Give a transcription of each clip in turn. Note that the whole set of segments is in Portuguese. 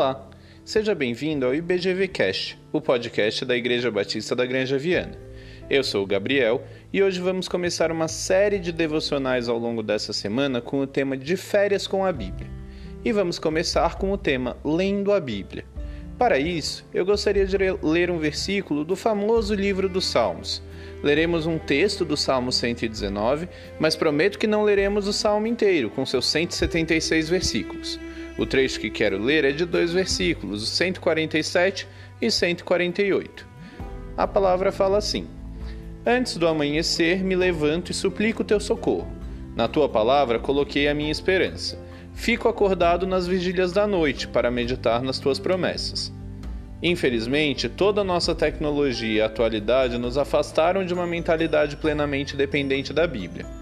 Olá, seja bem-vindo ao IBGVcast, o podcast da Igreja Batista da Granja Viana. Eu sou o Gabriel e hoje vamos começar uma série de devocionais ao longo dessa semana com o tema de férias com a Bíblia. E vamos começar com o tema Lendo a Bíblia. Para isso, eu gostaria de ler um versículo do famoso livro dos Salmos. Leremos um texto do Salmo 119, mas prometo que não leremos o salmo inteiro, com seus 176 versículos. O trecho que quero ler é de dois versículos, os 147 e 148. A palavra fala assim: Antes do amanhecer me levanto e suplico teu socorro. Na tua palavra coloquei a minha esperança. Fico acordado nas vigílias da noite para meditar nas tuas promessas. Infelizmente, toda a nossa tecnologia e atualidade nos afastaram de uma mentalidade plenamente dependente da Bíblia.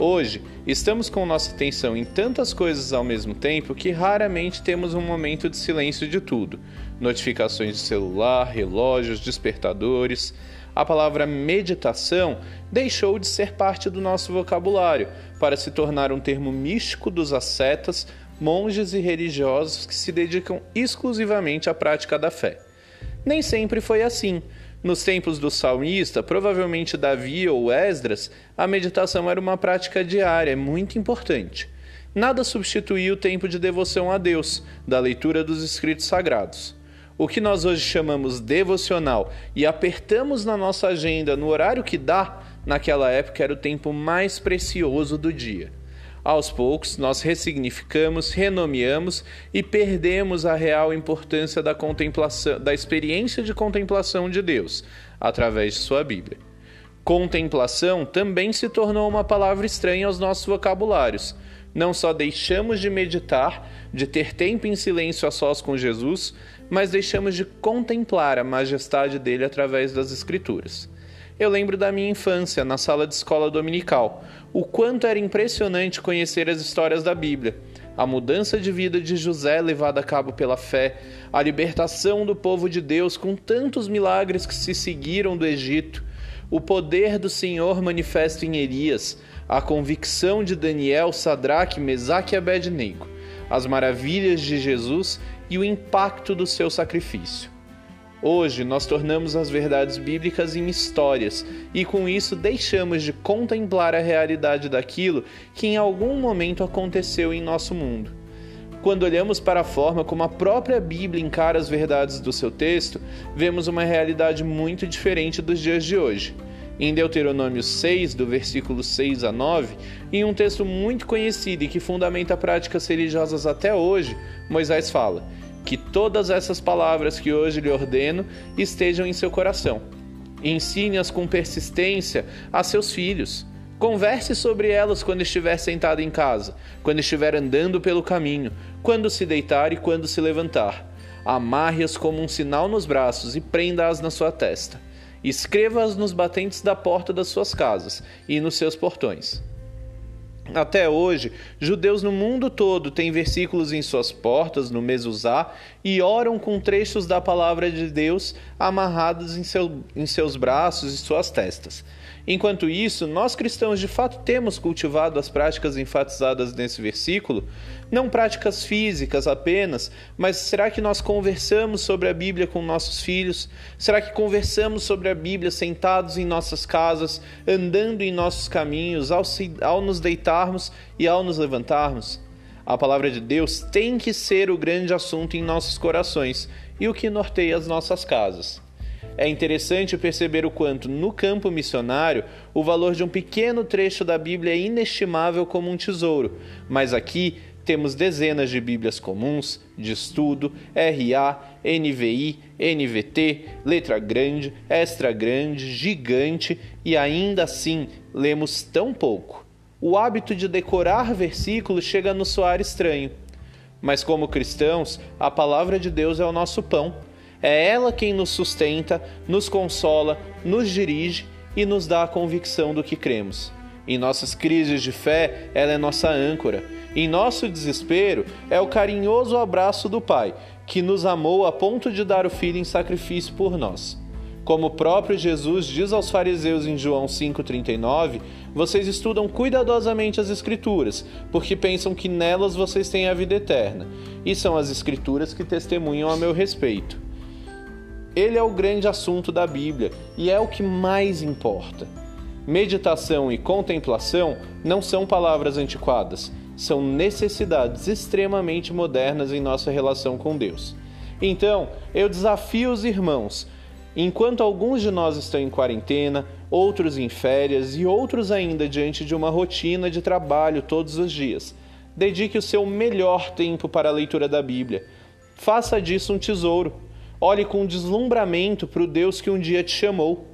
Hoje, estamos com nossa atenção em tantas coisas ao mesmo tempo que raramente temos um momento de silêncio de tudo. Notificações de celular, relógios, despertadores. A palavra meditação deixou de ser parte do nosso vocabulário para se tornar um termo místico dos ascetas, monges e religiosos que se dedicam exclusivamente à prática da fé. Nem sempre foi assim. Nos tempos do salmista, provavelmente Davi ou Esdras, a meditação era uma prática diária, muito importante. Nada substituía o tempo de devoção a Deus, da leitura dos escritos sagrados. O que nós hoje chamamos devocional e apertamos na nossa agenda no horário que dá, naquela época era o tempo mais precioso do dia. Aos poucos, nós ressignificamos, renomeamos e perdemos a real importância da contemplação, da experiência de contemplação de Deus através de sua Bíblia. Contemplação também se tornou uma palavra estranha aos nossos vocabulários. Não só deixamos de meditar, de ter tempo em silêncio a sós com Jesus, mas deixamos de contemplar a majestade dele através das Escrituras. Eu lembro da minha infância na sala de escola dominical, o quanto era impressionante conhecer as histórias da Bíblia, a mudança de vida de José levada a cabo pela fé, a libertação do povo de Deus com tantos milagres que se seguiram do Egito, o poder do Senhor manifesto em Elias, a convicção de Daniel, Sadraque, Mesaque e Abednego, as maravilhas de Jesus e o impacto do seu sacrifício. Hoje nós tornamos as verdades bíblicas em histórias e com isso deixamos de contemplar a realidade daquilo que em algum momento aconteceu em nosso mundo. Quando olhamos para a forma como a própria Bíblia encara as verdades do seu texto, vemos uma realidade muito diferente dos dias de hoje. Em Deuteronômio 6, do versículo 6 a 9, em um texto muito conhecido e que fundamenta práticas religiosas até hoje, Moisés fala: que todas essas palavras que hoje lhe ordeno estejam em seu coração. Ensine-as com persistência a seus filhos. Converse sobre elas quando estiver sentado em casa, quando estiver andando pelo caminho, quando se deitar e quando se levantar. Amarre-as como um sinal nos braços e prenda-as na sua testa. Escreva-as nos batentes da porta das suas casas e nos seus portões. Até hoje, judeus no mundo todo têm versículos em suas portas, no mezuzá, e oram com trechos da palavra de Deus amarrados em, seu, em seus braços e suas testas. Enquanto isso, nós cristãos de fato temos cultivado as práticas enfatizadas nesse versículo, não práticas físicas apenas, mas será que nós conversamos sobre a Bíblia com nossos filhos? Será que conversamos sobre a Bíblia sentados em nossas casas, andando em nossos caminhos, ao, se, ao nos deitarmos e ao nos levantarmos? A palavra de Deus tem que ser o grande assunto em nossos corações e o que norteia as nossas casas. É interessante perceber o quanto, no campo missionário, o valor de um pequeno trecho da Bíblia é inestimável como um tesouro, mas aqui temos dezenas de Bíblias comuns, de estudo, RA, NVI, NVT, letra grande, extra grande, gigante e ainda assim lemos tão pouco. O hábito de decorar versículos chega a nos soar estranho. Mas, como cristãos, a palavra de Deus é o nosso pão é ela quem nos sustenta, nos consola, nos dirige e nos dá a convicção do que cremos. Em nossas crises de fé, ela é nossa âncora. Em nosso desespero, é o carinhoso abraço do Pai, que nos amou a ponto de dar o Filho em sacrifício por nós. Como o próprio Jesus diz aos fariseus em João 5,39, vocês estudam cuidadosamente as Escrituras, porque pensam que nelas vocês têm a vida eterna, e são as Escrituras que testemunham a meu respeito. Ele é o grande assunto da Bíblia e é o que mais importa. Meditação e contemplação não são palavras antiquadas, são necessidades extremamente modernas em nossa relação com Deus. Então, eu desafio os irmãos, enquanto alguns de nós estão em quarentena, outros em férias e outros ainda diante de uma rotina de trabalho todos os dias, dedique o seu melhor tempo para a leitura da Bíblia. Faça disso um tesouro. Olhe com deslumbramento para o Deus que um dia te chamou.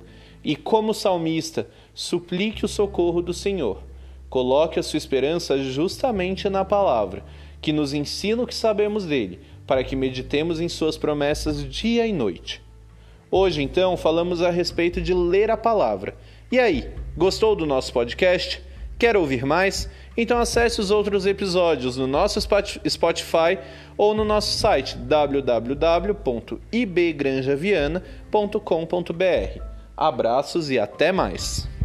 E, como salmista, suplique o socorro do Senhor. Coloque a sua esperança justamente na palavra, que nos ensina o que sabemos dele, para que meditemos em suas promessas dia e noite. Hoje, então, falamos a respeito de ler a palavra. E aí, gostou do nosso podcast? Quer ouvir mais? Então acesse os outros episódios no nosso Spotify ou no nosso site www.ibgranjaviana.com.br. Abraços e até mais!